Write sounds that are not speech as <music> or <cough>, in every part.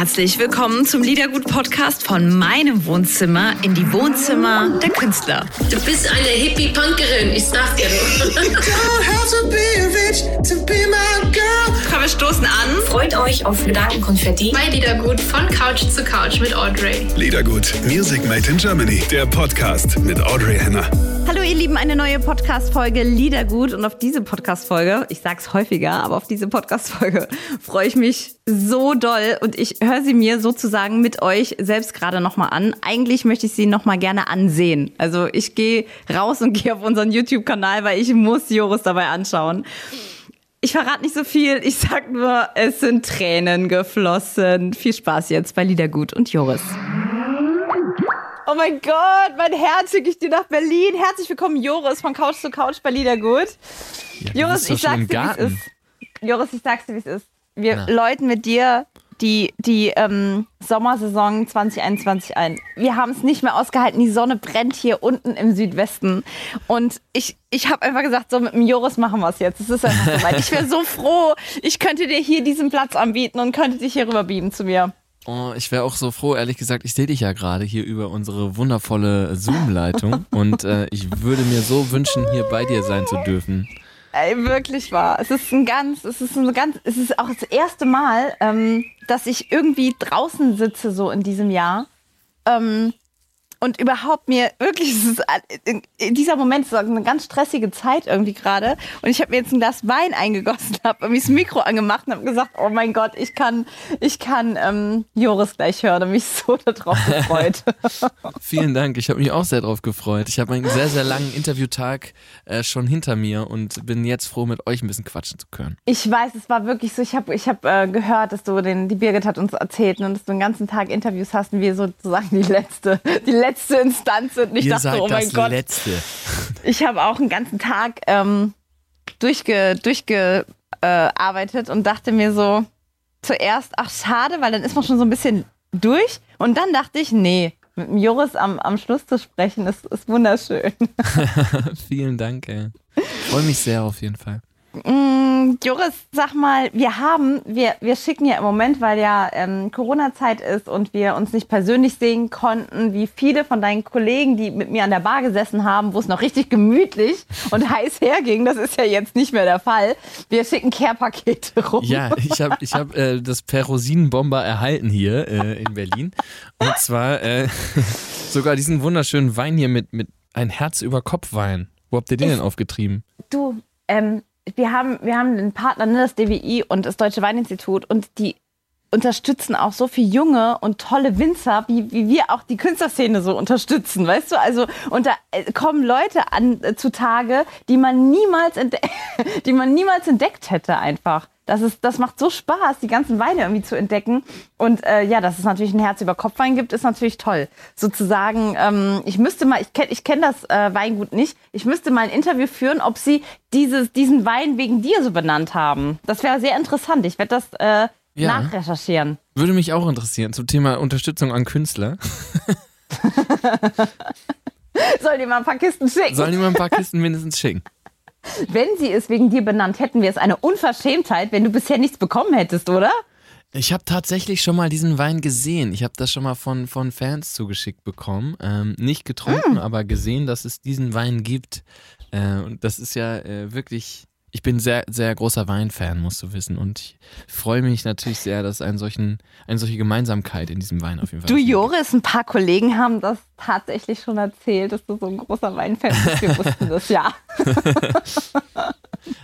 herzlich willkommen zum Liedergut-Podcast von meinem Wohnzimmer in die Wohnzimmer der Künstler. Du bist eine Hippie-Punkerin, ich sag dir Komm, wir stoßen an. Freut euch auf Gedankenkonfetti bei Liedergut von Couch zu Couch mit Audrey. Liedergut, Music Made in Germany, der Podcast mit Audrey Henner. Hallo ihr Lieben, eine neue Podcast-Folge Liedergut und auf diese Podcast-Folge, ich sag's häufiger, aber auf diese Podcast-Folge <laughs> freue ich mich so doll und ich höre sie mir sozusagen mit euch selbst gerade nochmal an. Eigentlich möchte ich sie nochmal gerne ansehen. Also ich gehe raus und <laughs> gehe auf unseren YouTube-Kanal, weil ich muss Joris dabei anschauen. Ich verrate nicht so viel, ich sag nur, es sind Tränen geflossen. Viel Spaß jetzt bei Liedergut und Joris. Oh mein Gott, mein Herz schicke ich dir nach Berlin. Herzlich willkommen, Joris, von Couch zu Couch bei Liedergut. Ja, Joris, ich sag's dir, wie es ist. Joris, ich sag's dir, wie es ist. Wir Na. läuten mit dir die, die ähm, Sommersaison 2021 ein. Wir haben es nicht mehr ausgehalten. Die Sonne brennt hier unten im Südwesten. Und ich, ich habe einfach gesagt, so mit dem Joris machen wir es jetzt. Es ist einfach so weit. Ich wäre so froh, ich könnte dir hier diesen Platz anbieten und könnte dich hier rüber beamen zu mir. Oh, ich wäre auch so froh, ehrlich gesagt, ich sehe dich ja gerade hier über unsere wundervolle Zoom-Leitung <laughs> und äh, ich würde mir so wünschen, hier bei dir sein zu dürfen. Ey, wirklich wahr. Es ist ein ganz, es ist ein ganz, es ist auch das erste Mal, ähm, dass ich irgendwie draußen sitze so in diesem Jahr. Ähm, und überhaupt mir wirklich, dieser Moment ist eine ganz stressige Zeit irgendwie gerade. Und ich habe mir jetzt ein Glas Wein eingegossen, <laughs> habe irgendwie das Mikro angemacht und habe gesagt, oh mein Gott, ich kann, ich kann ähm, Joris gleich hören und mich so <laughs> darauf gefreut. <laughs> Vielen Dank, ich habe mich auch sehr drauf gefreut. Ich habe einen sehr, sehr langen Interviewtag äh, schon hinter mir und bin jetzt froh, mit euch ein bisschen quatschen zu können. Ich weiß, es war wirklich so. Ich habe ich hab, äh, gehört, dass du den, die Birgit hat uns erzählt und dass du den ganzen Tag Interviews hast und wir sozusagen die letzte, die letzte Instanz sind. Und ich Ihr dachte, oh mein Gott. Letzte. Ich habe auch einen ganzen Tag ähm, durchge, durchgearbeitet äh, arbeitet und dachte mir so zuerst, ach schade, weil dann ist man schon so ein bisschen durch. Und dann dachte ich, nee, mit dem Joris am, am Schluss zu sprechen, ist, ist wunderschön. <laughs> Vielen Dank, ey. Freue mich sehr auf jeden Fall. Mm, Joris, sag mal, wir haben, wir, wir schicken ja im Moment, weil ja ähm, Corona-Zeit ist und wir uns nicht persönlich sehen konnten, wie viele von deinen Kollegen, die mit mir an der Bar gesessen haben, wo es noch richtig gemütlich und heiß herging, das ist ja jetzt nicht mehr der Fall. Wir schicken Care-Pakete rum. Ja, ich habe ich hab, äh, das Perosinenbomber erhalten hier äh, in Berlin. Und zwar äh, <laughs> sogar diesen wunderschönen Wein hier mit, mit ein Herz über Kopf Wein. Wo habt ihr den Ist- denn aufgetrieben? Du, ähm, wir haben, wir haben einen Partner, ne, das DWI und das Deutsche Weininstitut und die unterstützen auch so viele junge und tolle Winzer, wie, wie wir auch die Künstlerszene so unterstützen, weißt du? Also, und da äh, kommen Leute an äh, zutage, die man niemals <laughs> die man niemals entdeckt hätte einfach. Das, ist, das macht so Spaß, die ganzen Weine irgendwie zu entdecken. Und äh, ja, dass es natürlich ein Herz über Kopfwein gibt, ist natürlich toll. Sozusagen, ähm, ich müsste mal, ich kenne ich kenn das äh, Weingut nicht, ich müsste mal ein Interview führen, ob sie dieses, diesen Wein wegen dir so benannt haben. Das wäre sehr interessant. Ich werde das äh, Ja. nachrecherchieren. Würde mich auch interessieren zum Thema Unterstützung an Künstler. <laughs> Soll dir mal ein paar Kisten schicken? Sollen die mal ein paar Kisten mindestens schicken? Wenn sie es wegen dir benannt hätten, wäre es eine Unverschämtheit, wenn du bisher nichts bekommen hättest, oder? Ich habe tatsächlich schon mal diesen Wein gesehen. Ich habe das schon mal von, von Fans zugeschickt bekommen. Ähm, nicht getrunken, aber gesehen, dass es diesen Wein gibt. Äh, und das ist ja äh, wirklich. Ich bin sehr, sehr großer Weinfan, musst du wissen. Und ich freue mich natürlich sehr, dass einen solchen, eine solche Gemeinsamkeit in diesem Wein auf jeden Fall. Du. Joris, ein paar Kollegen haben das tatsächlich schon erzählt, dass du so ein großer Weinfan bist. Wir wussten das ja. <laughs>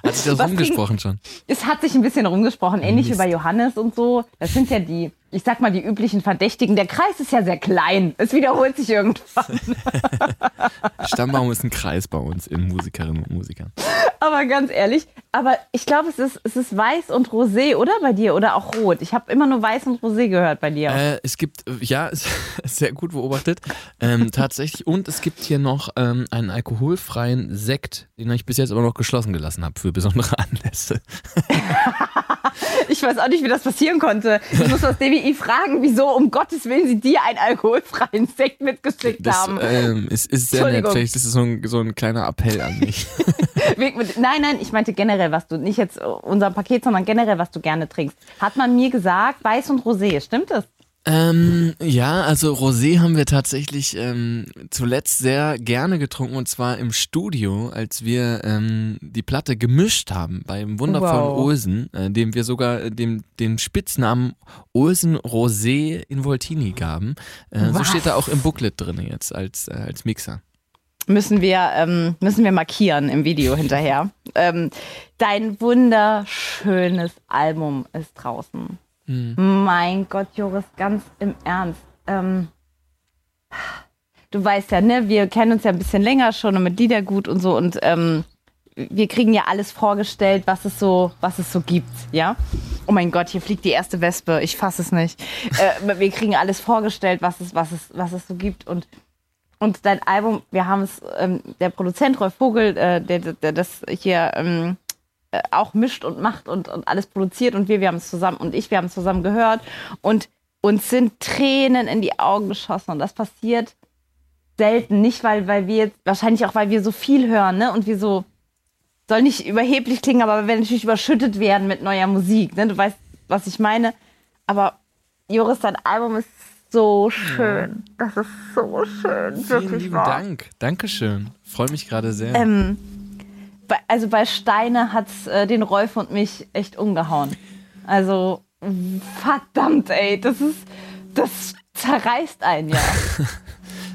Hat sich das Was rumgesprochen schon? Es hat sich ein bisschen rumgesprochen, ähnlich wie bei Johannes und so. Das sind ja die, ich sag mal, die üblichen Verdächtigen. Der Kreis ist ja sehr klein. Es wiederholt sich irgendwann. <laughs> Stammbaum ist ein Kreis bei uns in Musikerinnen und Musikern. Aber ganz ehrlich, aber ich glaube, es ist, es ist weiß und rosé, oder bei dir? Oder auch rot. Ich habe immer nur weiß und rosé gehört bei dir. Äh, es gibt, ja, <laughs> sehr gut beobachtet, ähm, tatsächlich. Und es gibt hier noch ähm, einen alkoholfreien Sekt, den ich bis jetzt aber noch geschlossen gelassen habe für besondere Anlässe. <laughs> Ich weiß auch nicht, wie das passieren konnte. Ich muss das DWI fragen, wieso um Gottes Willen sie dir einen alkoholfreien Sekt mitgeschickt Das haben. ähm, ist, ist sehr nett. Vielleicht ist es so ein, so ein kleiner Appell an mich. <laughs> Nein, nein, ich meinte generell, was du, nicht jetzt unser Paket, sondern generell, was du gerne trinkst. Hat man mir gesagt, Weiß und Rosé, stimmt das? Ähm, ja, also Rosé haben wir tatsächlich ähm, zuletzt sehr gerne getrunken und zwar im Studio, als wir ähm, die Platte gemischt haben beim wundervollen Wow. Olsen, äh, dem wir sogar äh, dem, den Spitznamen Olsen Rosé in Voltini gaben. Äh, so steht da auch im Booklet drin jetzt als, äh, als Mixer. Müssen wir, ähm, müssen wir markieren im Video hinterher. Ähm, dein wunderschönes Album ist draußen. Mein Gott, Joris, ganz im Ernst. Ähm, du weißt ja, ne, wir kennen uns ja ein bisschen länger schon und mit Liedergut und so und ähm, wir kriegen ja alles vorgestellt, was es so, was es so gibt, ja. Oh mein Gott, hier fliegt die erste Wespe, ich fasse es nicht. Äh, <laughs> wir kriegen alles vorgestellt, was es, was es, was es so gibt und und dein Album, wir haben es, ähm, der Produzent Rolf Vogel, äh, der, der das hier ähm, äh, auch mischt und macht und, und alles produziert und wir, wir haben es zusammen und ich, wir haben es zusammen gehört und uns sind Tränen in die Augen geschossen und das passiert selten, nicht weil, weil wir jetzt, wahrscheinlich auch weil wir so viel hören, ne, und wir so, soll nicht überheblich klingen, aber wir natürlich überschüttet werden mit neuer Musik, ne, du weißt, was ich meine, aber Joris, dein Album ist so schön, das ist so schön, Vielen wirklich lieben wahr. Dank. Dankeschön. Freue mich gerade sehr. Ähm, also bei Steine hat's äh, den Rolf und mich echt umgehauen. Also verdammt, ey, das ist, das zerreißt einen ja. <laughs>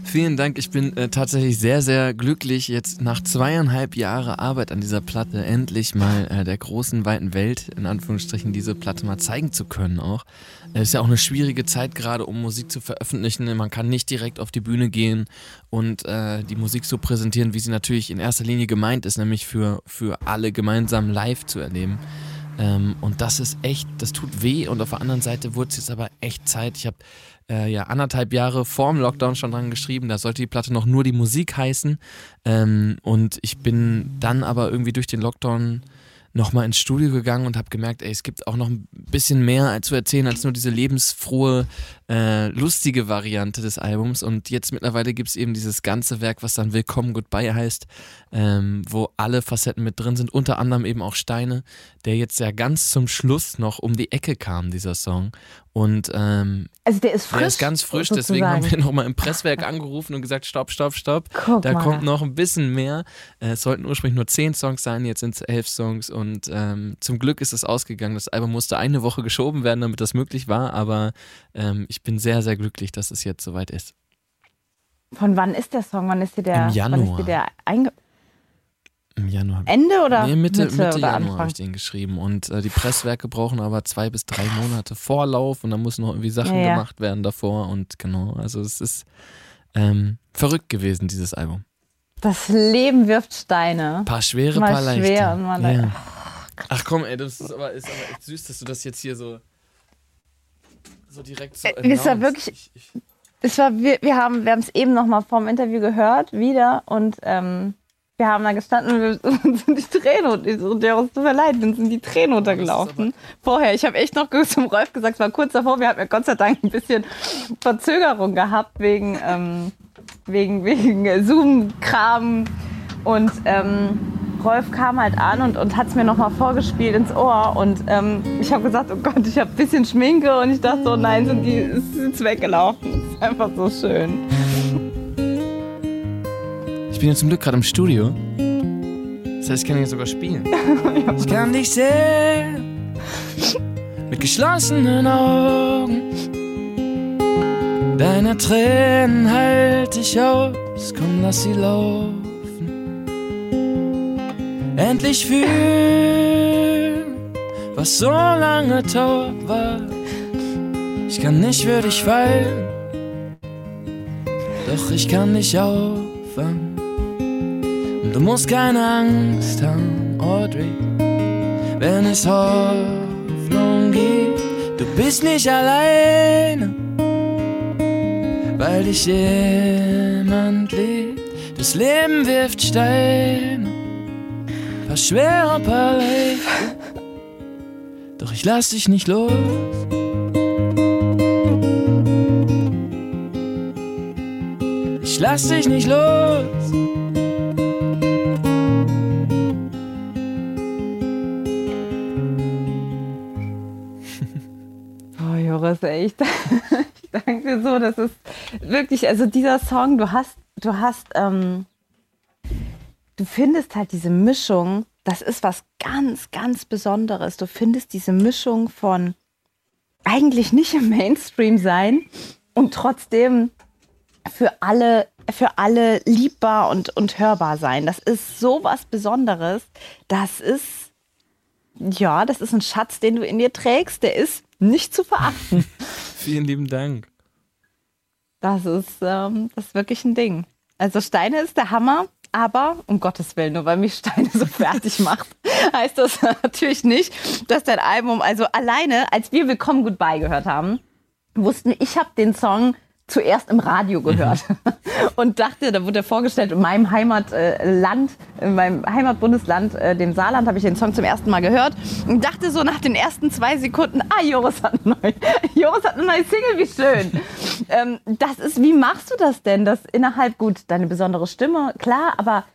Vielen Dank. Ich bin äh, tatsächlich sehr, sehr glücklich, jetzt nach zweieinhalb Jahre Arbeit an dieser Platte endlich mal äh, der großen, weiten Welt, in Anführungsstrichen, diese Platte mal zeigen zu können auch. Es ist ja auch eine schwierige Zeit gerade, um Musik zu veröffentlichen. Man kann nicht direkt auf die Bühne gehen und äh, die Musik so präsentieren, wie sie natürlich in erster Linie gemeint ist, nämlich für, für alle gemeinsam live zu erleben. Ähm, und das ist echt, das tut weh. Und auf der anderen Seite wurde es jetzt aber echt Zeit. Ich habe äh, ja anderthalb Jahre vor dem Lockdown schon dran geschrieben. Da sollte die Platte noch nur die Musik heißen. Ähm, und ich bin dann aber irgendwie durch den Lockdown nochmal ins Studio gegangen und habe gemerkt, ey, es gibt auch noch ein bisschen mehr zu erzählen als nur diese lebensfrohe, äh, lustige Variante des Albums. Und jetzt mittlerweile gibt es eben dieses ganze Werk, was dann Willkommen Goodbye heißt, ähm, wo alle Facetten mit drin sind, unter anderem eben auch Steine, der jetzt ja ganz zum Schluss noch um die Ecke kam, dieser Song. Und ähm, Also der ist frisch. der ist ganz frisch, deswegen haben wir <laughs> nochmal im Presswerk angerufen und gesagt, stopp, stopp, stopp. Guck da mal. kommt noch ein bisschen mehr. Äh, es sollten ursprünglich nur zehn Songs sein, jetzt sind es elf Songs und ähm, zum Glück ist es ausgegangen. Das Album musste eine Woche geschoben werden, damit das möglich war, aber ähm, ich bin sehr, sehr glücklich, dass es jetzt soweit ist. Von wann ist der Song? Wann ist dir der, Im Wann Januar. dir der einge Im Januar. Ende oder Nee, Mitte, Mitte, oder Januar habe ich den geschrieben und äh, die Presswerke brauchen aber zwei bis drei Monate Vorlauf und dann müssen noch irgendwie Sachen Ja, ja. gemacht werden davor und genau, also es ist ähm, verrückt gewesen, dieses Album. Das Leben wirft Steine. Ein paar schwere, Mal paar leichte. schwer und mal leicht. Ach komm, ey, das ist aber, ist aber echt süß, dass du das jetzt hier so, so direkt so Äh, ja announced. wirklich- Ich, ich, Es war, wir, wir haben wir es eben noch mal vorm Interview gehört, wieder. Und ähm, wir haben da gestanden und wir- <laughs> uns sind die Tränen und so, uns tut mir leid, uns sind die Tränen runtergelaufen. Vorher, ich habe echt noch <laughs> zum Rolf gesagt, es war kurz davor, wir hatten ja Gott sei Dank ein bisschen Verzögerung gehabt wegen, ähm, wegen, <laughs> wegen Zoom-Kram. Und ähm, Rolf kam halt an und, und hat es mir noch mal vorgespielt ins Ohr. Und ähm, ich habe gesagt, oh Gott, ich habe ein bisschen Schminke. Und ich dachte, oh nein, sind die, ist jetzt weggelaufen. Das ist einfach so schön. ich bin jetzt zum Glück gerade im Studio. Das heißt, ich kann hier sogar spielen. <laughs> Ich kann dich sehen. Mit geschlossenen Augen. Deine Tränen halt ich aus. Komm, lass sie laufen. Endlich fühlen, was so lange tot war. Ich kann nicht für dich fallen. Doch ich kann dich auffangen. Und du musst keine Angst haben, Audrey, wenn es Hoffnung gibt. Du bist nicht alleine, weil dich jemand liebt. Das Leben wirft Steine, paar schwere, paar leichte. Doch ich lass dich nicht los. Ich lass dich nicht los. <laughs> Oh, Joris, ey, ich <laughs> danke dir so. Das ist wirklich, also dieser Song, du hast, du hast, ähm, du findest halt diese Mischung, das ist was ganz, ganz Besonderes. Du findest diese Mischung von eigentlich nicht im Mainstream sein und trotzdem für alle, für alle liebbar und, und hörbar sein. Das ist so was Besonderes. Das ist, ja, das ist ein Schatz, den du in dir trägst. Der ist nicht zu verachten. <laughs> Vielen lieben Dank. Das ist, ähm, das ist wirklich ein Ding. Also Steine ist der Hammer, aber um Gottes Willen, nur weil mich Steine so fertig macht, <laughs> heißt das <laughs> natürlich nicht, dass dein Album, also alleine, als wir Willkommen Goodbye gehört haben, wussten ich habe den Song zuerst im Radio gehört <laughs> und dachte, da wurde er vorgestellt in meinem Heimatland, in meinem Heimatbundesland, äh, dem Saarland, habe ich den Song zum ersten Mal gehört und dachte so nach den ersten zwei Sekunden, ah, Joris hat, eine neue, <laughs> Joris hat eine neue Single, wie schön. <laughs> ähm, das ist, wie machst du das denn, dass innerhalb, gut, deine besondere Stimme, klar, aber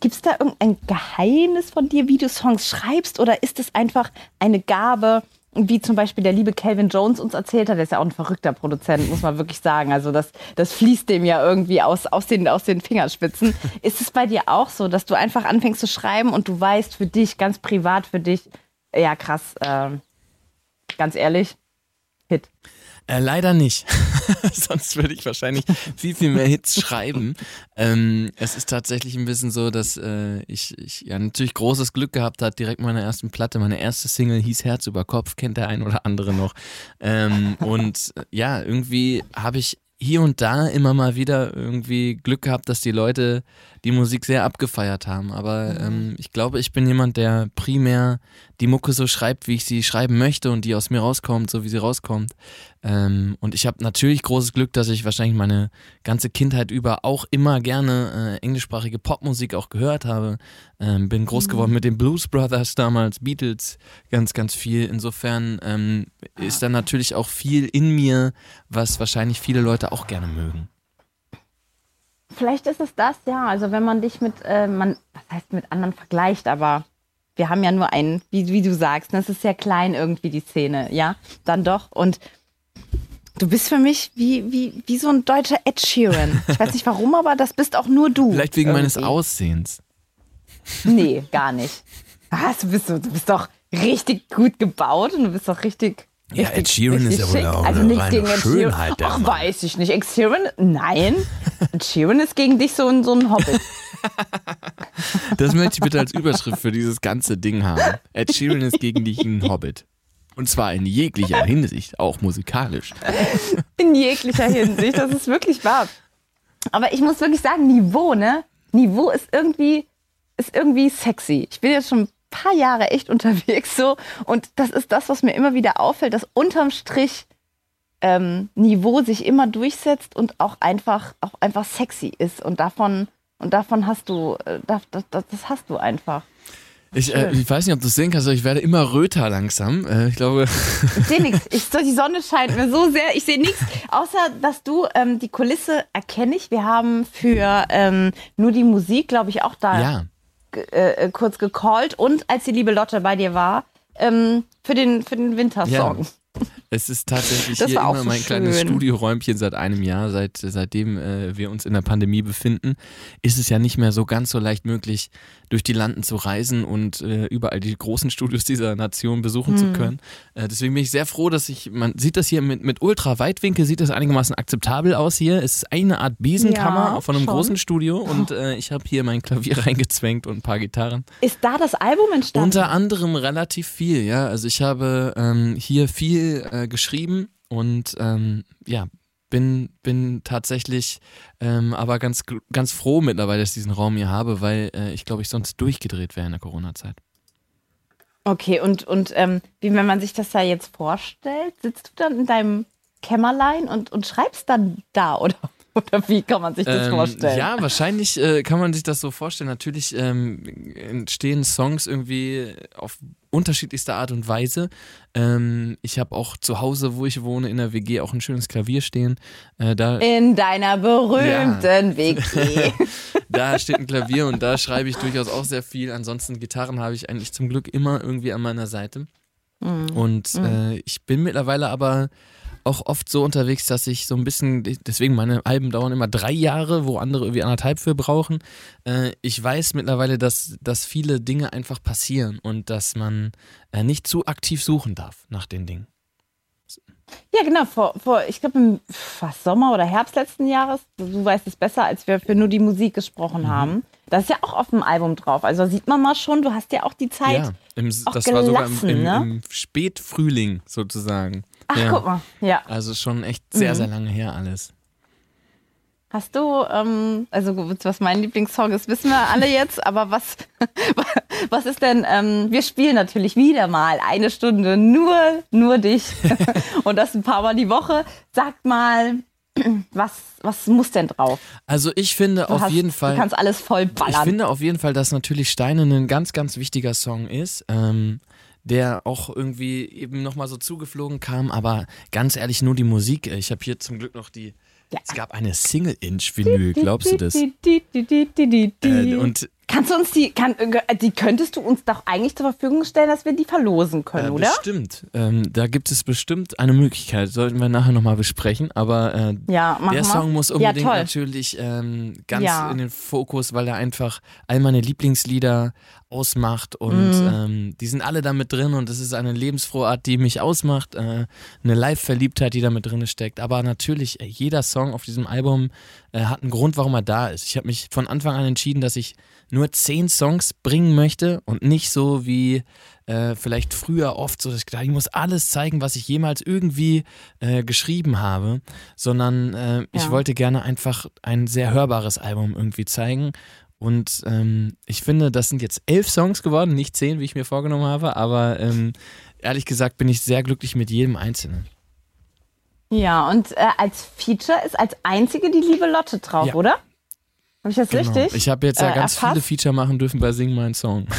Gibt es da irgendein Geheimnis von dir, wie du Songs schreibst? Oder ist es einfach eine Gabe, wie zum Beispiel der liebe Calvin Jones uns erzählt hat? Der ist ja auch ein verrückter Produzent, muss man wirklich sagen. Also das, das fließt dem ja irgendwie aus, aus, den, aus den Fingerspitzen. <laughs> ist es bei dir auch so, dass du einfach anfängst zu schreiben und du weißt für dich, ganz privat für dich, ja krass, äh, ganz ehrlich, Hit. Äh, leider nicht. <laughs> Sonst würde ich wahrscheinlich viel, viel mehr Hits schreiben. Ähm, es ist tatsächlich ein bisschen so, dass äh, ich, ich ja natürlich großes Glück gehabt habe, direkt meiner ersten Platte. Meine erste Single hieß Herz über Kopf, kennt der ein oder andere noch. Ähm, und äh, ja, irgendwie habe ich hier und da immer mal wieder irgendwie Glück gehabt, dass die Leute die Musik sehr abgefeiert haben. Aber ähm, ich glaube, ich bin jemand, der primär die Mucke so schreibt, wie ich sie schreiben möchte und die aus mir rauskommt, so wie sie rauskommt. Ähm, und ich habe natürlich großes Glück, dass ich wahrscheinlich meine ganze Kindheit über auch immer gerne äh, englischsprachige Popmusik auch gehört habe. Ähm, bin groß geworden mit den Blues Brothers damals, Beatles, ganz, ganz viel. Insofern ähm, ist da natürlich auch viel in mir, was wahrscheinlich viele Leute auch gerne mögen. Vielleicht ist es das, ja. Also wenn man dich mit, äh, man, was heißt mit anderen vergleicht, aber wir haben ja nur einen, wie, wie du sagst, das ist sehr klein irgendwie die Szene, ja, dann doch. Und du bist für mich wie, wie, wie so ein deutscher Ed Sheeran. Ich weiß nicht warum, aber das bist auch nur du. Vielleicht wegen irgendwie. meines Aussehens. Nee, gar nicht. Was, du bist, du bist doch richtig gut gebaut und du bist doch richtig. Ja, richtig- Ed Sheeran ist ja wohl auch also eine nichts gegen Ed Schönheit, der Ach, Mann. weiß ich nicht. Ed Sheeran? Nein. <laughs> Ed Sheeran ist gegen dich so ein, so ein Hobbit. <laughs> Das möchte ich bitte als Überschrift für dieses ganze Ding haben. Ed Sheeran ist gegen dich ein Hobbit. Und zwar in jeglicher Hinsicht, auch musikalisch. <laughs> In jeglicher Hinsicht. Das ist wirklich wahr. Aber ich muss wirklich sagen, Niveau, ne? Niveau ist irgendwie, ist irgendwie sexy. Ich bin jetzt schon paar Jahre echt <laughs> unterwegs so. Und das ist das, was mir immer wieder auffällt, dass unterm Strich ähm, Niveau sich immer durchsetzt und auch einfach, auch einfach sexy ist. Und davon, und davon hast du, äh, das, das, das hast du einfach. Ich, äh, ich weiß nicht, ob du es sehen kannst, aber ich werde immer röter langsam. Äh, ich glaube, Ich sehe <laughs> nichts. Die Sonne scheint mir so sehr. Ich sehe nichts, außer dass du ähm, die Kulisse erkenne ich. Wir haben für ähm, nur die Musik, glaube ich, auch da ja. Ge- äh, kurz gecallt. Und als die liebe Lotte bei dir war, ähm, für den, für den Wintersong. <laughs> Es ist tatsächlich Das hier immer mein kleines schön. Studioräumchen seit einem Jahr, seit, seitdem äh, wir uns in der Pandemie befinden, ist es ja nicht mehr so ganz so leicht möglich, durch die Landen zu reisen und äh, überall die großen Studios dieser Nation besuchen Hm. zu können. Äh, deswegen bin ich sehr froh, dass ich, man sieht das hier mit, mit Ultraweitwinkel, sieht das einigermaßen akzeptabel aus hier. Es ist eine Art Besenkammer Ja, von einem schon. großen Studio <laughs> und äh, ich habe hier mein Klavier <laughs> reingezwängt und ein paar Gitarren. Ist da das Album entstanden? Unter anderem relativ viel, ja. Also ich habe ähm, hier viel äh, geschrieben und ähm, ja, bin, bin tatsächlich ähm, aber ganz, ganz froh mittlerweile, dass ich diesen Raum hier habe, weil äh, ich glaube, ich sonst durchgedreht wäre in der Corona-Zeit. Okay, und, und ähm, wie wenn man sich das da jetzt vorstellt, sitzt du dann in deinem Kämmerlein und, und schreibst dann da, <laughs> oder? Oder wie kann man sich das Ähm, vorstellen? Ja, wahrscheinlich äh, kann man sich das so vorstellen. Natürlich ähm, entstehen Songs irgendwie auf unterschiedlichster Art und Weise. Ähm, ich habe auch zu Hause, wo ich wohne, in der WG auch ein schönes Klavier stehen. Äh, da, In deiner berühmten WG. <laughs> da steht ein Klavier und da schreibe ich durchaus auch sehr viel. Ansonsten Gitarren habe ich eigentlich zum Glück immer irgendwie an meiner Seite. Und äh, ich bin mittlerweile aber auch oft so unterwegs, dass ich so ein bisschen, deswegen meine Alben dauern immer drei Jahre, wo andere irgendwie anderthalb für brauchen. Äh, ich weiß mittlerweile, dass, dass viele Dinge einfach passieren und dass man äh, nicht zu aktiv suchen darf nach den Dingen. Ja, genau, vor, vor ich glaube im was, Sommer oder Herbst letzten Jahres, du weißt es besser, als wir für nur die Musik gesprochen Mhm. haben. Das ist ja auch auf dem Album drauf. Also sieht man mal schon, du hast ja auch die Zeit. Ja, im, auch das war sogar im, gelassen, im, ne? im Spätfrühling sozusagen. Ach, ja. guck mal. Ja. Also schon echt sehr, Mhm. sehr lange her alles. Hast du, ähm, also was mein Lieblingssong ist, wissen wir alle jetzt, aber was, <laughs> was ist denn, ähm, wir spielen natürlich wieder mal eine Stunde nur, nur dich <laughs> und das ein paar Mal die Woche. Sag mal, was, was muss denn drauf? Also ich finde Du auf hast- jeden Fall. Du kannst alles voll Ich ballern. finde auf jeden Fall, dass natürlich Steine ein ganz, ganz wichtiger Song ist, ähm, der auch irgendwie eben nochmal so zugeflogen kam, aber ganz ehrlich, nur die Musik. Ich habe hier zum Glück noch die. Ja. Es gab eine Single-Inch-Vinyl, glaubst du das? Äh, und Kannst du uns die, kann, äh, die könntest du uns doch eigentlich zur Verfügung stellen, dass wir die verlosen können, äh, oder? bestimmt. Ähm, da gibt es bestimmt eine Möglichkeit. Sollten wir nachher nochmal besprechen. Aber äh, Ja, der wir. Song muss Ja, unbedingt toll. natürlich ähm, ganz Ja. in den Fokus, weil er einfach all meine Lieblingslieder ausmacht und Mhm. ähm, die sind alle damit drin und es ist eine lebensfrohe Art, die mich ausmacht, äh, eine Live-Verliebtheit, die damit drin steckt. Aber natürlich, äh, jeder Song auf diesem Album äh, hat einen Grund, warum er da ist. Ich habe mich von Anfang an entschieden, dass ich nur zehn Songs bringen möchte und nicht so wie äh, vielleicht früher oft so, dass ich gedacht, ich muss alles zeigen, was ich jemals irgendwie äh, geschrieben habe, sondern äh, ich Ja. wollte gerne einfach ein sehr hörbares Album irgendwie zeigen. Und ähm, ich finde, das sind jetzt elf Songs geworden, nicht zehn, wie ich mir vorgenommen habe, aber ähm, ehrlich gesagt bin ich sehr glücklich mit jedem einzelnen. Ja, und äh, als Feature ist als einzige die liebe Lotte drauf, Ja. oder? Habe ich das Genau. richtig? Ich habe jetzt ja äh, ganz erfasst? viele Feature machen dürfen bei Sing Mein Song. <laughs>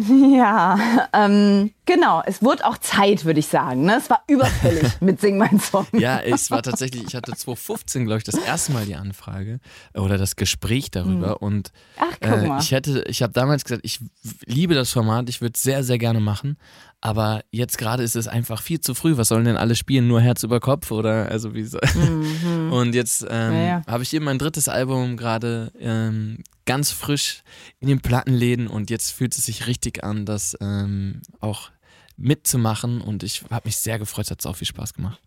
Ja, ähm, genau. Es wurde auch Zeit, würde ich sagen. Ne? Es war überfällig <laughs> mit Sing mein Song. Ja, es war tatsächlich, ich hatte 2015, glaube ich, das erste Mal die Anfrage äh, oder das Gespräch darüber und Ach, äh, ich hätte, ich habe damals gesagt, ich liebe das Format, ich würde es sehr, sehr gerne machen, aber jetzt gerade ist es einfach viel zu früh. Was sollen denn alle spielen? Nur Herz über Kopf oder also wie soll? Und jetzt ähm, Ja, ja. habe ich eben mein drittes Album gerade ähm, ganz frisch in den Plattenläden und jetzt fühlt es sich richtig an, das ähm, auch mitzumachen und ich habe mich sehr gefreut, es hat auch viel Spaß gemacht.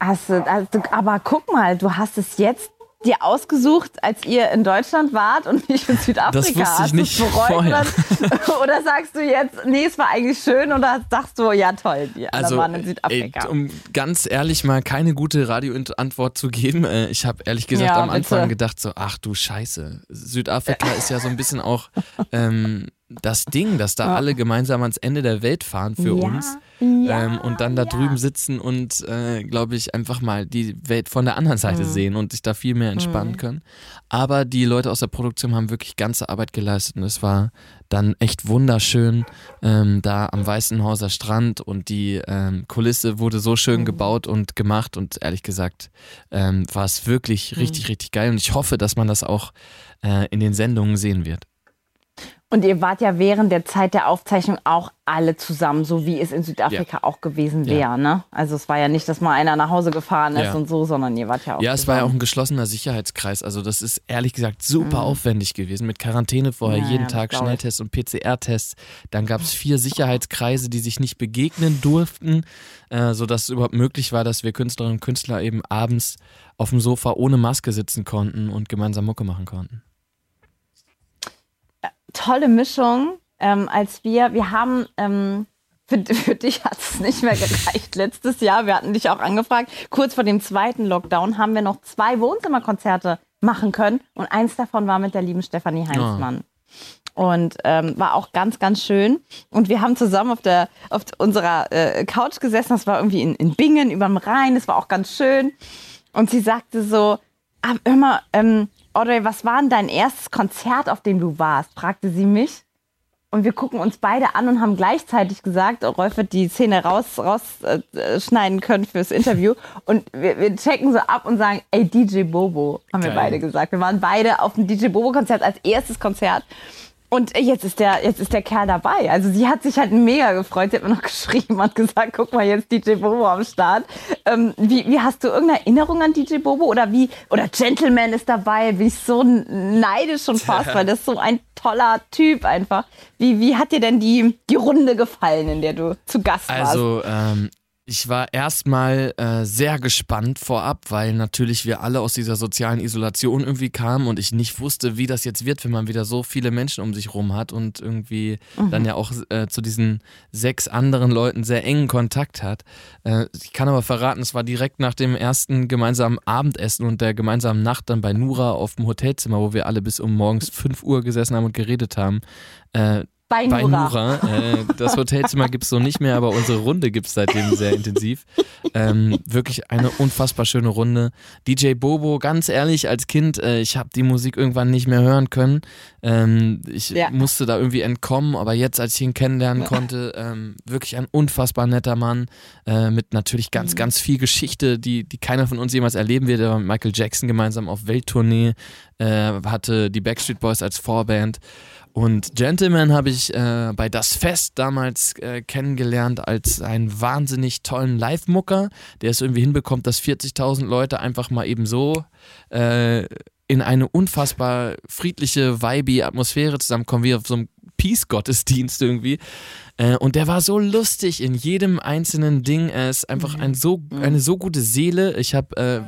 Hast du, also, aber guck mal, du hast es jetzt dir ausgesucht, als ihr in Deutschland wart und nicht in Südafrika. Das wusste ich Hast nicht vorher. <laughs> Oder, sagst du jetzt, nee, es war eigentlich schön oder sagst du, ja toll, anderen Also, waren in ey, Südafrika. um ganz ehrlich mal keine gute Radioantwort zu geben, äh, ich habe ehrlich gesagt Ja, am Anfang bitte. gedacht so, ach du Scheiße, Südafrika ist ja so ein bisschen auch ähm, das Ding, dass da alle gemeinsam ans Ende der Welt fahren für Ja, uns ja, ähm, und dann da ja. drüben sitzen und, äh, glaube ich, einfach mal die Welt von der anderen Seite Mhm. sehen und sich da viel mehr entspannen können. Aber die Leute aus der Produktion haben wirklich ganze Arbeit geleistet und es war dann echt wunderschön ähm, da am Weißenhauser Strand und die ähm, Kulisse wurde so schön Mhm. gebaut und gemacht und ehrlich gesagt ähm, war es wirklich Mhm. richtig, richtig geil und ich hoffe, dass man das auch äh, in den Sendungen sehen wird. Und ihr wart ja während der Zeit der Aufzeichnung auch alle zusammen, so wie es in Südafrika auch gewesen Ja. wäre. Ne? Also es war ja nicht, dass mal einer nach Hause gefahren ist Ja. und so, sondern ihr wart ja auch Ja, es war ja auch ein geschlossener Sicherheitskreis. Also das ist ehrlich gesagt super aufwendig gewesen. Mit Quarantäne vorher, Mhm. Ja, jeden ja, Tag. Schnelltests und PCR-Tests. Dann gab es vier Sicherheitskreise, die sich nicht begegnen durften, äh, sodass es überhaupt möglich war, dass wir Künstlerinnen und Künstler eben abends auf dem Sofa ohne Maske sitzen konnten und gemeinsam Mucke machen konnten. Tolle Mischung, ähm, als wir, wir haben, ähm, für, <laughs> für dich hat es nicht mehr gereicht letztes Jahr. Wir hatten dich auch angefragt. Kurz vor dem zweiten Lockdown haben wir noch zwei Wohnzimmerkonzerte machen können und eins davon war mit der lieben Stefanie Heinzmann. Und ähm, war auch ganz, ganz schön. Und wir haben zusammen auf, der, auf unserer äh, Couch gesessen. Das war irgendwie in, in Bingen überm Rhein. Das war auch ganz schön. Und sie sagte so, ah, hör mal, ähm, Audrey, was war denn dein erstes Konzert, auf dem du warst? fragte sie mich. und wir gucken uns beide an und haben gleichzeitig gesagt, oh, Rolf wird die Szene rausschneiden raus, äh, können fürs Interview. Und wir, wir, checken so ab und sagen, ey, DJ Bobo, haben Geil. wir beide gesagt. Wir waren beide auf dem DJ Bobo-Konzert als erstes Konzert. Und jetzt ist der, jetzt ist der Kerl dabei. Also sie hat sich halt mega gefreut. Sie hat mir noch <laughs> geschrieben und gesagt, guck mal, jetzt DJ Bobo am Start. Ähm, wie, wie hast du irgendeine Erinnerung an DJ Bobo? Oder wie, oder Gentleman ist dabei. Bin ich so neidisch schon fast, <laughs> weil das ist so ein toller Typ einfach. Wie, wie hat dir denn die, die Runde gefallen, in der du zu Gast warst? Also, ähm, ich war erstmal äh, sehr gespannt vorab, weil natürlich wir alle aus dieser sozialen Isolation irgendwie kamen und ich nicht wusste, wie das jetzt wird, wenn man wieder so viele Menschen um sich rum hat und irgendwie mhm. dann ja auch äh, zu diesen sechs anderen Leuten sehr engen Kontakt hat. Äh, ich kann aber verraten, es war direkt nach dem ersten gemeinsamen Abendessen und der gemeinsamen Nacht dann bei Nura auf dem Hotelzimmer, wo wir alle bis um morgens 5 Uhr gesessen haben und geredet haben. Bei Nura. Bei Nura. Äh, das Hotelzimmer gibt es so nicht mehr, aber unsere Runde gibt es seitdem sehr intensiv. Ähm, wirklich eine unfassbar schöne Runde. DJ Bobo, ganz ehrlich, als Kind, äh, ich habe die Musik irgendwann nicht mehr hören können. Ähm, ich ja. musste da irgendwie entkommen, aber jetzt, als ich ihn kennenlernen konnte, ähm, wirklich ein unfassbar netter Mann äh, mit natürlich ganz, mhm. ganz viel Geschichte, die, die keiner von uns jemals erleben wird. Er war mit Michael Jackson gemeinsam auf Welttournee, äh, hatte die Backstreet Boys als Vorband. Und Gentleman habe ich äh, bei Das Fest damals äh, kennengelernt als einen wahnsinnig tollen Live-Mucker, der es irgendwie hinbekommt, dass 40.000 Leute einfach mal eben so äh, in eine unfassbar friedliche, vibey Atmosphäre zusammenkommen, wie auf so einem Peace-Gottesdienst irgendwie. Äh, und der war so lustig in jedem einzelnen Ding. Er ist einfach ein so, eine so gute Seele. Ich habe, äh,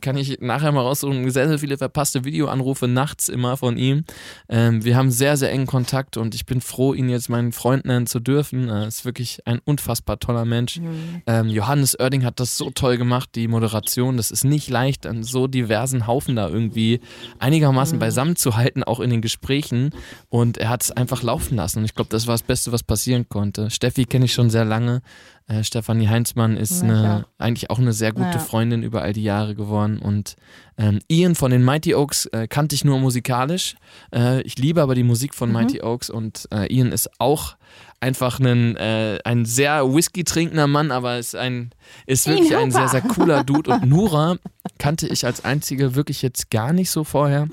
kann ich nachher mal raussuchen, sehr, sehr viele verpasste Videoanrufe nachts immer von ihm. Ähm, wir haben sehr, sehr engen Kontakt und ich bin froh, ihn jetzt meinen Freund nennen zu dürfen. Er ist wirklich ein unfassbar toller Mensch. Mhm. Ähm, Johannes Oerding hat das so toll gemacht, die Moderation. Das ist nicht leicht, an so diversen Haufen da irgendwie einigermaßen mhm. beisammen zu halten, auch in den Gesprächen. Und er hat es einfach laufen lassen. Und ich glaube, das war das Beste, was passieren spielen konnte. Steffi kenne ich schon sehr lange. Äh, Stefanie Heinzmann ist eine, eigentlich auch eine sehr gute ja. Freundin über all die Jahre geworden. Und ähm, Ian von den Mighty Oaks äh, kannte ich nur musikalisch. Äh, ich liebe aber die Musik von mhm. Mighty Oaks und äh, Ian ist auch einfach ein, äh, ein sehr Whisky trinkender Mann, aber ist ein ist wirklich ein sehr, sehr cooler <laughs> Dude. Und Nura kannte ich als einzige wirklich jetzt gar nicht so vorher.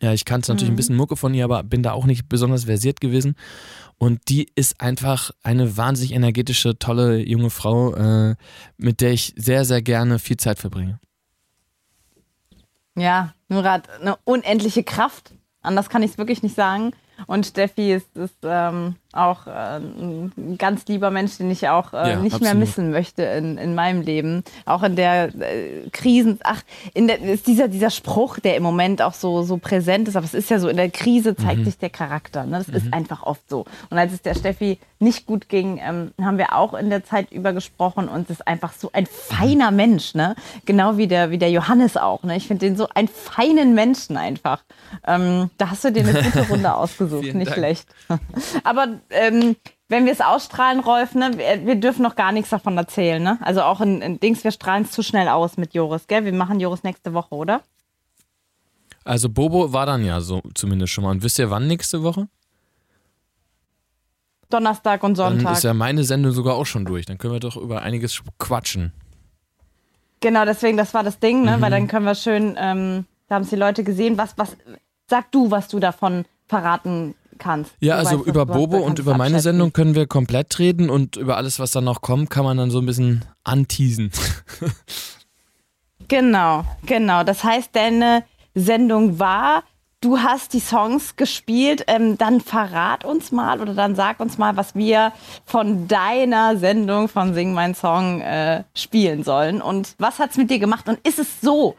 Ja, ich kannte natürlich mhm. ein bisschen Mucke von ihr, aber bin da auch nicht besonders versiert gewesen. Und die ist einfach eine wahnsinnig energetische, tolle junge Frau, äh, mit der ich sehr, sehr gerne viel Zeit verbringe. Ja, Murat, eine unendliche Kraft. Anders kann ich es wirklich nicht sagen. Und Steffi ist, ist ähm, auch äh, ein ganz lieber Mensch, den ich auch äh, ja, nicht absolut. mehr missen möchte in, in meinem Leben. Auch in der äh, Krisen, ach, in der, ist dieser, dieser Spruch, der im Moment auch so, so präsent ist, aber es ist ja so, in der Krise zeigt mhm. sich der Charakter. Ne? Das mhm. ist einfach oft so. Und als es der Steffi nicht gut ging, ähm, haben wir auch in der Zeit über gesprochen und es ist einfach so ein feiner Mensch, ne? Genau wie der, wie der Johannes auch. Ne? Ich finde den so einen feinen Menschen einfach. Ähm, da hast du dir eine gute <laughs> Runde ausgesucht, nicht Dank. schlecht. <laughs> aber ähm, wenn wir es ausstrahlen, Rolf, ne, wir, wir, dürfen noch gar nichts davon erzählen. Ne? Also auch in, in Dings, wir strahlen es zu schnell aus mit Joris, gell? Wir machen Joris nächste Woche, oder? Also Bobo war dann ja so zumindest schon mal. Und wisst ihr wann nächste Woche? Donnerstag und Sonntag. Dann ist ja meine Sendung sogar auch schon durch. Dann können wir doch über einiges quatschen. Genau, deswegen, das war das Ding, ne? Mhm. Weil dann können wir schön, ähm, da haben es die Leute gesehen. Was, was, sag du, was du davon verraten kannst. Ja, also weißt, über Bobo und über meine Sendung können wir komplett reden und über alles, was dann noch kommt, kann man dann so ein bisschen anteasen. genau, genau. Das heißt, deine Sendung war, du hast die Songs gespielt, ähm, dann verrat uns mal oder dann sag uns mal, was wir von deiner Sendung von Sing Mein Song äh, spielen sollen. Und was hat es mit dir gemacht? Und ist es so,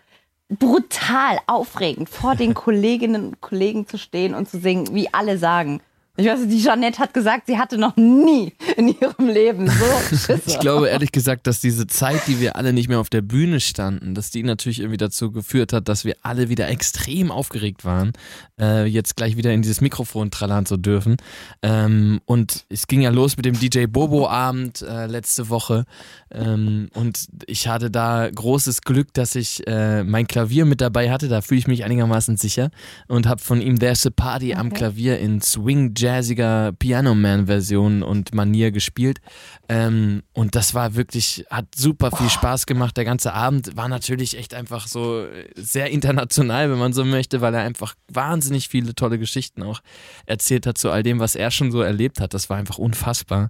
brutal aufregend, vor den Kolleginnen und Kollegen zu stehen und zu singen, wie alle sagen. Ich weiß, die Jeanette hat gesagt, sie hatte noch nie in ihrem Leben so <laughs> Schisse. ich glaube ehrlich gesagt, dass diese Zeit, die wir alle nicht mehr auf der Bühne standen, dass die natürlich irgendwie dazu geführt hat, dass wir alle wieder extrem aufgeregt waren, äh, jetzt gleich wieder in dieses Mikrofon trallern zu dürfen. Ähm, und es ging ja los mit dem DJ Bobo-Abend äh, letzte Woche. Ähm, und ich hatte da großes Glück, dass ich äh, mein Klavier mit dabei hatte. Da fühle ich mich einigermaßen sicher und habe von ihm There's a Party okay. am Klavier in Swing Jazz jazziger Piano-Man-Version und Manier gespielt. Ähm, und das war wirklich, hat super viel Spaß gemacht. Der ganze Abend war natürlich echt einfach so sehr international, wenn man so möchte, weil er einfach wahnsinnig viele tolle Geschichten auch erzählt hat zu all dem, was er schon so erlebt hat. Das war einfach unfassbar.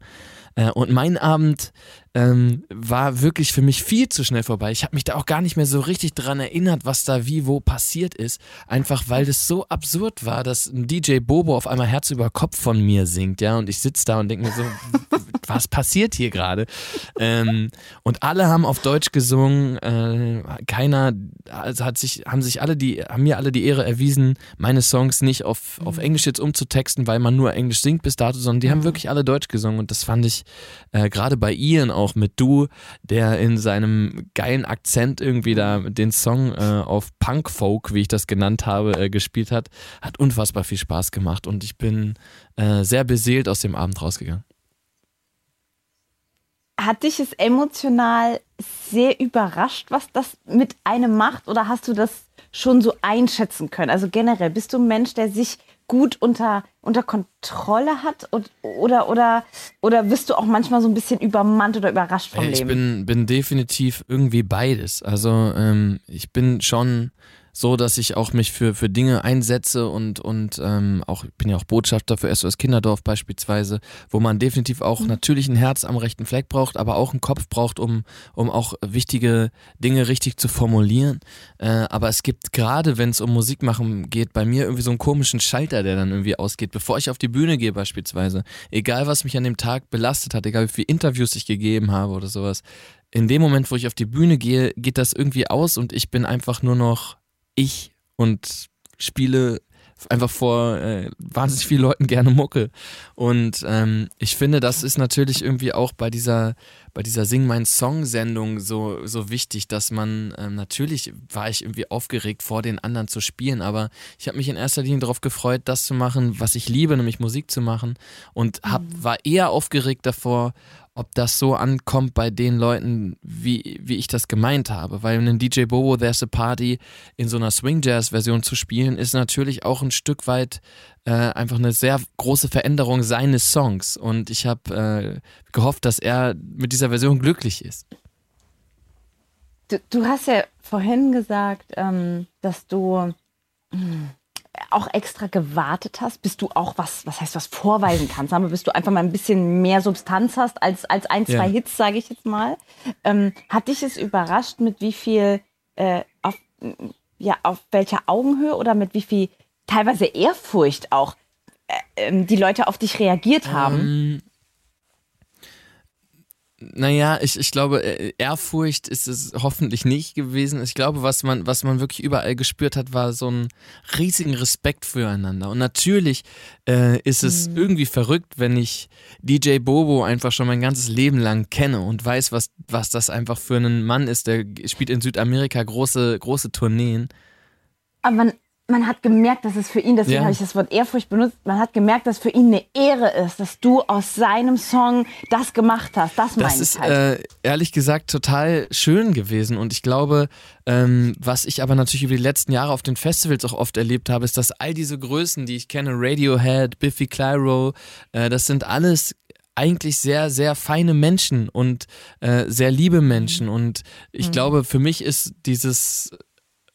Äh, und mein Abend ähm, war wirklich für mich viel zu schnell vorbei. Ich habe mich da auch gar nicht mehr so richtig dran erinnert, was da wie wo passiert ist. Einfach weil das so absurd war, dass ein DJ Bobo auf einmal Herz über Kopf von mir singt, ja, und ich sitze da und denke mir so, was passiert hier gerade? Ähm, und alle haben auf Deutsch gesungen. Äh, keiner, also hat sich, haben sich alle die, haben mir alle die Ehre erwiesen, meine Songs nicht auf, auf Englisch jetzt umzutexten, weil man nur Englisch singt bis dato, sondern die haben wirklich alle Deutsch gesungen und das fand ich äh, gerade bei Ian auch mit Du, der in seinem geilen Akzent irgendwie da den Song äh, auf Punk Folk, wie ich das genannt habe, äh, gespielt hat, hat unfassbar viel Spaß gemacht und ich bin äh, sehr beseelt aus dem Abend rausgegangen. Hat dich es emotional sehr überrascht, was das mit einem macht oder hast du das schon so einschätzen können? Also generell, bist du ein Mensch, der sich gut unter, unter Kontrolle hat und, oder, oder, oder wirst du auch manchmal so ein bisschen übermannt oder überrascht vom ich Leben? Ich bin, bin definitiv irgendwie beides. Also ähm, ich bin schon so, dass ich auch mich für, für Dinge einsetze und, und ähm, auch, ich bin ja auch Botschafter für SOS Kinderdorf beispielsweise, wo man definitiv auch mhm. natürlich ein Herz am rechten Fleck braucht, aber auch einen Kopf braucht, um, um auch wichtige Dinge richtig zu formulieren. Äh, aber es gibt gerade, wenn es um Musik machen geht, bei mir irgendwie so einen komischen Schalter, der dann irgendwie ausgeht, bevor ich auf die Bühne gehe beispielsweise. Egal, was mich an dem Tag belastet hat, egal wie viele Interviews ich gegeben habe oder sowas. In dem Moment, wo ich auf die Bühne gehe, geht das irgendwie aus und ich bin einfach nur noch ich und spiele einfach vor äh, wahnsinnig vielen Leuten gerne Mucke. Und ähm, ich finde, das ist natürlich irgendwie auch bei dieser, bei dieser Sing mein Song-Sendung so, so wichtig, dass man, ähm, natürlich war ich irgendwie aufgeregt, vor den anderen zu spielen, aber ich habe mich in erster Linie darauf gefreut, das zu machen, was ich liebe, nämlich Musik zu machen. Und hab, mhm. war eher aufgeregt davor, ob das so ankommt bei den Leuten, wie, wie ich das gemeint habe. Weil einen DJ Bobo There's a Party in so einer Swing Jazz Version zu spielen, ist natürlich auch ein Stück weit äh, einfach eine sehr große Veränderung seines Songs. Und ich habe äh, gehofft, dass er mit dieser Version glücklich ist. Du, du hast ja vorhin gesagt, ähm, dass du. Hm, auch extra gewartet hast, bis du auch was, was heißt was vorweisen kannst, aber bis du einfach mal ein bisschen mehr Substanz hast als, als ein, zwei ja. Hits, sage ich jetzt mal. Ähm, hat dich es überrascht, mit wie viel, äh, auf, ja, auf welcher Augenhöhe oder mit wie viel teilweise Ehrfurcht auch äh, ähm, die Leute auf dich reagiert haben? Ähm, naja, ich, ich glaube, äh, Ehrfurcht ist es hoffentlich nicht gewesen. Ich glaube, was man, was man wirklich überall gespürt hat, war so ein riesigen Respekt füreinander. Und natürlich äh, ist es mhm. irgendwie verrückt, wenn ich DJ Bobo einfach schon mein ganzes Leben lang kenne und weiß, was, was das einfach für ein Mann ist. Der spielt in Südamerika große, große Tourneen. Aber man, man hat gemerkt, dass es für ihn, deswegen ja. habe ich das Wort Ehrfurcht benutzt, man hat gemerkt, dass für ihn eine Ehre ist, dass du aus seinem Song das gemacht hast. Das, das ist halt. äh, ehrlich gesagt total schön gewesen und ich glaube, ähm, was ich aber natürlich über die letzten Jahre auf den Festivals auch oft erlebt habe, ist, dass all diese Größen, die ich kenne, Radiohead, Biffy Clyro, äh, das sind alles eigentlich sehr, sehr feine Menschen und äh, sehr liebe Menschen. Und ich mhm. glaube, für mich ist dieses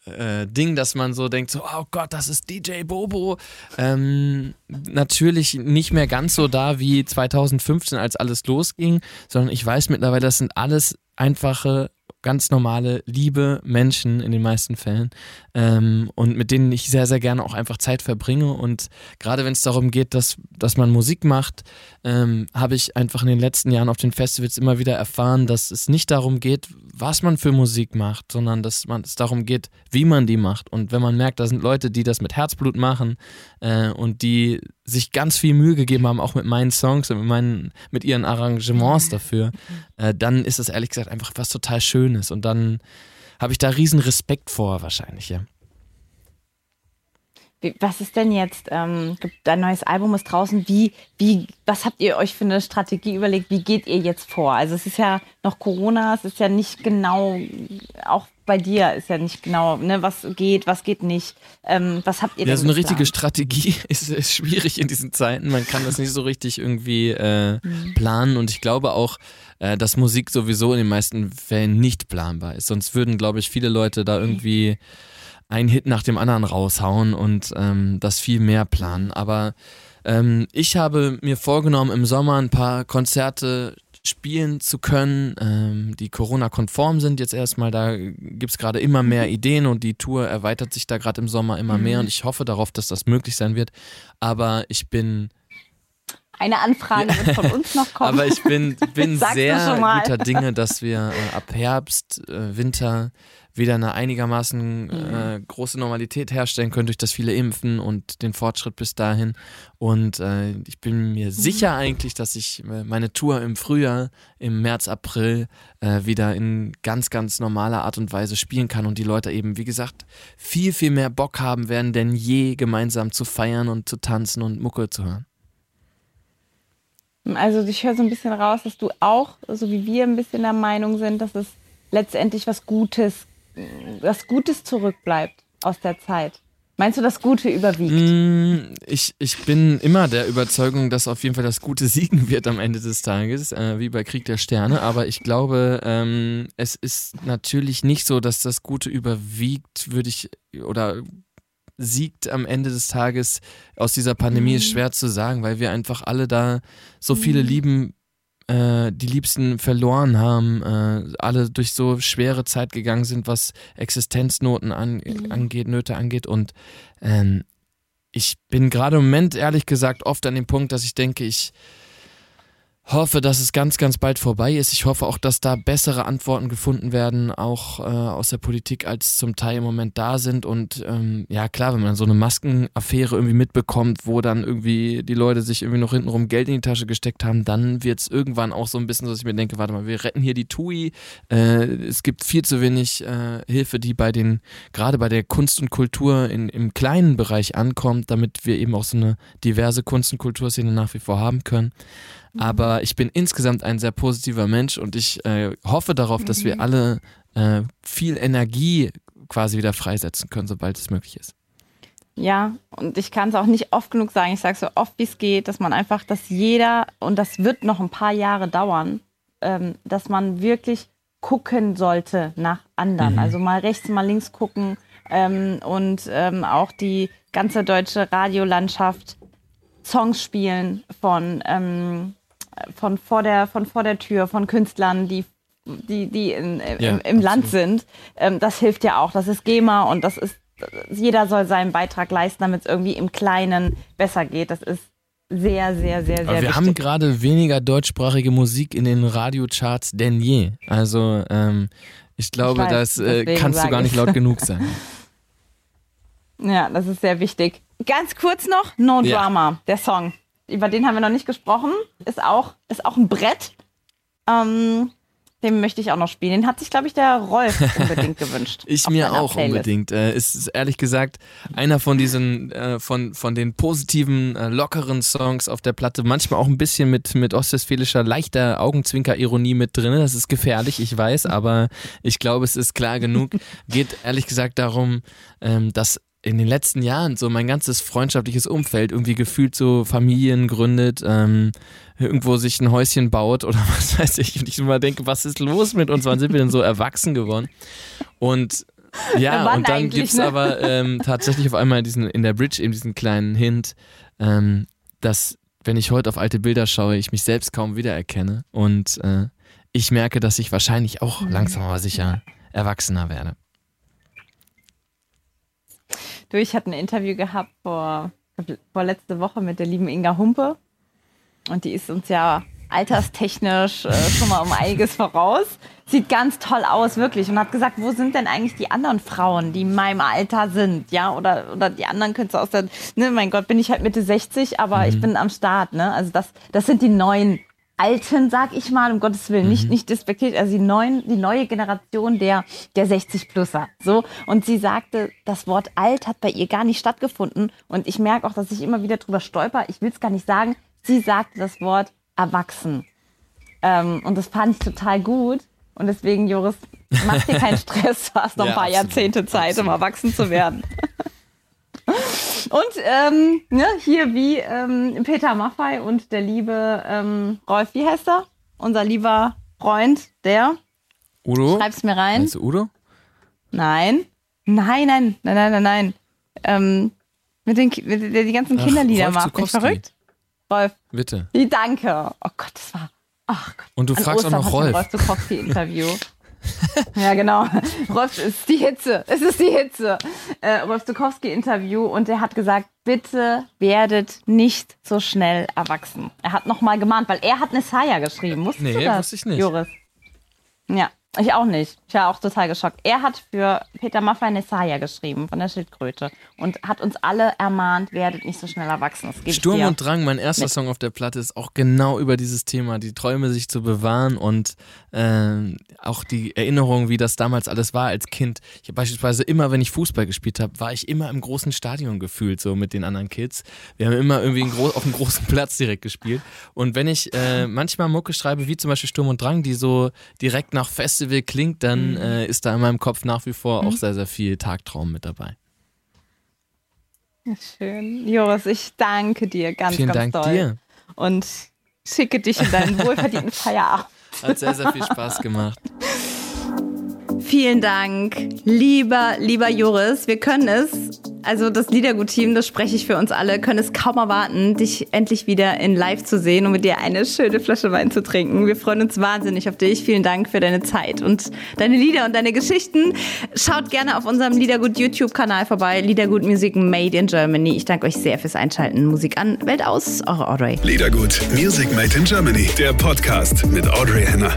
äh, Ding, dass man so denkt, so, oh Gott, das ist DJ Bobo. Ähm, natürlich nicht mehr ganz so da wie 2015, als alles losging, sondern ich weiß mittlerweile, das sind alles einfache ganz normale, liebe Menschen in den meisten Fällen ähm, und mit denen ich sehr, sehr gerne auch einfach Zeit verbringe. Und gerade wenn es darum geht, dass, dass man Musik macht, ähm, habe ich einfach in den letzten Jahren auf den Festivals immer wieder erfahren, dass es nicht darum geht, was man für Musik macht, sondern dass man, es darum geht, wie man die macht. Und wenn man merkt, da sind Leute, die das mit Herzblut machen äh, und die sich ganz viel Mühe gegeben haben, auch mit meinen Songs und mit, meinen, mit ihren Arrangements dafür, äh, dann ist das ehrlich gesagt einfach was total Schönes. Und dann habe ich da riesen Respekt vor, wahrscheinlich, ja. Wie, was ist denn jetzt? Ähm, dein neues Album ist draußen. Wie, wie, was habt ihr euch für eine Strategie überlegt? Wie geht ihr jetzt vor? Also es ist ja noch Corona, es ist ja nicht genau, auch bei dir ist ja nicht genau, ne, was geht, was geht nicht. Ähm, was habt ihr Ja, denn so eine richtige Strategie <laughs> ist, ist schwierig in diesen Zeiten. Man kann das nicht so richtig irgendwie äh, Mhm. planen und ich glaube auch, äh, dass Musik sowieso in den meisten Fällen nicht planbar ist. Sonst würden, glaube ich, viele Leute da irgendwie einen Hit nach dem anderen raushauen und ähm, das viel mehr planen. Aber ähm, ich habe mir vorgenommen, im Sommer ein paar Konzerte spielen zu können, ähm, die Corona-konform sind jetzt erstmal. Da gibt es gerade immer mehr Ideen und die Tour erweitert sich da gerade im Sommer immer mehr und ich hoffe darauf, dass das möglich sein wird. Aber ich bin Eine Anfrage wird von uns noch kommen. aber ich bin, bin <laughs> sehr guter Dinge, dass wir äh, ab Herbst, äh, Winter wieder eine einigermaßen Mhm. äh, große Normalität herstellen können durch das viele Impfen und den Fortschritt bis dahin. Und äh, ich bin mir Mhm. sicher eigentlich, dass ich äh, meine Tour im Frühjahr, im März, April äh, wieder in ganz, ganz normaler Art und Weise spielen kann und die Leute eben, wie gesagt, viel, viel mehr Bock haben werden denn je, gemeinsam zu feiern und zu tanzen und Mucke zu hören. Also ich höre so ein bisschen raus, dass du auch, so wie wir, ein bisschen der Meinung sind, dass es letztendlich was Gutes, was Gutes zurückbleibt aus der Zeit. Meinst du, das Gute überwiegt? Mm, Ich, ich bin immer der Überzeugung, dass auf jeden Fall das Gute <laughs> siegen wird am Ende des Tages, äh, wie bei Krieg der Sterne. Aber ich glaube, ähm, es ist natürlich nicht so, dass das Gute überwiegt, würde ich, oder siegt am Ende des Tages aus dieser Pandemie, ist schwer zu sagen, weil wir einfach alle da so viele lieben äh, die Liebsten verloren haben, äh, alle durch so schwere Zeit gegangen sind, was Existenznoten an, angeht, Nöte angeht. Und ähm, ich bin gerade im Moment, ehrlich gesagt, oft an dem Punkt, dass ich denke, ich hoffe, dass es ganz, ganz bald vorbei ist. Ich hoffe auch, dass da bessere Antworten gefunden werden, auch äh, aus der Politik, als zum Teil im Moment da sind. Und ähm, ja, klar, wenn man so eine Maskenaffäre irgendwie mitbekommt, wo dann irgendwie die Leute sich irgendwie noch hintenrum Geld in die Tasche gesteckt haben, dann wird es irgendwann auch so ein bisschen dass ich mir denke, warte mal, wir retten hier die TUI. Äh, es gibt viel zu wenig äh, Hilfe, die bei den, gerade bei der Kunst und Kultur in, im kleinen Bereich ankommt, damit wir eben auch so eine diverse Kunst- und Kulturszene nach wie vor haben können. Aber ich bin insgesamt ein sehr positiver Mensch und ich äh, hoffe darauf, dass wir alle äh, viel Energie quasi wieder freisetzen können, sobald es möglich ist. Ja, und ich kann es auch nicht oft genug sagen. Ich sage so oft, wie es geht, dass man einfach, dass jeder, und das wird noch ein paar Jahre dauern, ähm, dass man wirklich gucken sollte nach anderen. Also mal rechts, mal links gucken ähm, und ähm, auch die ganze deutsche Radiolandschaft Songs spielen von, ähm, von, vor der, von vor der Tür, von Künstlern, die, die, die in, im, Ja, im Land sind. Ähm, das hilft ja auch. Das ist GEMA und das ist, jeder soll seinen Beitrag leisten, damit es irgendwie im Kleinen besser geht. Das ist sehr, sehr, sehr, sehr Aber wir wichtig. haben gerade weniger deutschsprachige Musik in den Radiocharts denn je. Also ähm, ich glaube, weiß, das äh, kannst du gar nicht laut genug sagen. <laughs> Ja, das ist sehr wichtig. Ganz kurz noch, No Ja. Drama, der Song. Über den haben wir noch nicht gesprochen. Ist auch, ist auch ein Brett. Ähm, den möchte ich auch noch spielen. Den hat sich, glaube ich, der Rolf <laughs> unbedingt gewünscht. Ich mir auch Playlist. unbedingt. Äh, ist, ist ehrlich gesagt einer von diesen, äh, von, von den positiven, äh, lockeren Songs auf der Platte. Manchmal auch ein bisschen mit, mit ostwestfälischer, leichter Augenzwinker-Ironie mit drin. Das ist gefährlich, ich weiß, aber ich glaube, es ist klar genug. <laughs> Geht ehrlich gesagt darum, ähm, dass in den letzten Jahren so mein ganzes freundschaftliches Umfeld irgendwie gefühlt so Familien gründet, ähm, irgendwo sich ein Häuschen baut oder <laughs> was weiß ich. Und ich immer denke, was ist los mit uns? Wann sind wir denn so erwachsen geworden? Und ja, Wann und dann eigentlich, gibt's ne? aber ähm, tatsächlich auf einmal diesen in der Bridge eben diesen kleinen Hint, ähm, dass wenn ich heute auf alte Bilder schaue, ich mich selbst kaum wiedererkenne und äh, ich merke, dass ich wahrscheinlich auch langsam aber sicher erwachsener werde. Du, ich hatte ein Interview gehabt vor, vor letzte Woche mit der lieben Inga Humpe. Und die ist uns ja alterstechnisch äh, schon mal um einiges voraus. Sieht ganz toll aus, wirklich. Und hat gesagt, wo sind denn eigentlich die anderen Frauen, die in meinem Alter sind? Ja, oder, oder die anderen Künstler aus der, ne, mein Gott, bin ich halt Mitte 60, aber ich bin am Start, ne? Also das, das sind die neuen Alten, sag ich mal, um Gottes Willen, nicht, nicht despektiert, also die, neuen, die neue Generation der, der 60-Plusser. So. Und sie sagte, das Wort alt hat bei ihr gar nicht stattgefunden. Und ich merke auch, dass ich immer wieder drüber stolper. Ich will es gar nicht sagen. Sie sagte das Wort erwachsen. Ähm, und das fand ich total gut. Und deswegen, Joris, mach dir keinen <laughs> Stress. Du hast noch Ja, ein paar absolut. Jahrzehnte Zeit, um erwachsen zu werden. <laughs> Und ähm, ne, hier wie ähm, Peter Maffei und der liebe ähm, Rolf, wie heißt er? Unser lieber Freund, der. Udo? Schreib's mir rein. Meinst du Udo? Nein. Nein, nein, nein, nein, nein, nein. Ähm, mit den, mit, der die ganzen Ach, Kinderlieder Rolf macht. Bin Zukowski. verrückt? Rolf, Bitte. die danke. Oh Gott, das war. Ach Gott. Und du An fragst auch Ostern noch ich ein Rolf. Rolf Zukowski-Interview. <laughs> <laughs> ja, genau. Rolf es ist die Hitze. Es ist die Hitze. Äh, Rolf Zukowski-Interview und er hat gesagt, bitte werdet nicht so schnell erwachsen. Er hat nochmal gemahnt, weil er hat Nessaya geschrieben. Wusstest Nee, du das, wusste ich nicht. Joris? Ja, ich auch nicht. Ich war auch total geschockt. Er hat für Peter Maffay Nessaya geschrieben von der Schildkröte und hat uns alle ermahnt, werdet nicht so schnell erwachsen. Sturm und Drang, mein erster Song auf der Platte, ist auch genau über dieses Thema, die Träume sich zu bewahren und ähm, auch die Erinnerung, wie das damals alles war als Kind. Ich habe beispielsweise immer, wenn ich Fußball gespielt habe, war ich immer im großen Stadion gefühlt, so mit den anderen Kids. Wir haben immer irgendwie auf einem großen <laughs> Platz direkt gespielt. Und wenn ich äh, manchmal Mucke schreibe, wie zum Beispiel Sturm und Drang, die so direkt nach Festival klingt, dann äh, ist da in meinem Kopf nach wie vor auch sehr, sehr viel Tagtraum mit dabei. Schön. Joris, ich danke dir ganz, Vielen ganz Dank doll. dir. Und schicke dich in deinen wohlverdienten <laughs> Feierabend. Hat sehr, sehr viel Spaß gemacht. <laughs> Vielen Dank, lieber, lieber Joris. Wir können es, also das Liedergut-Team, das spreche ich für uns alle, können es kaum erwarten, dich endlich wieder in live zu sehen und mit dir eine schöne Flasche Wein zu trinken. Wir freuen uns wahnsinnig auf dich. Vielen Dank für deine Zeit und deine Lieder und deine Geschichten. Schaut gerne auf unserem Liedergut YouTube-Kanal vorbei. Liedergut Music Made in Germany. Ich danke euch sehr fürs Einschalten. Musik an, Welt aus, eure Audrey. Liedergut, Music Made in Germany, der Podcast mit Audrey Henner.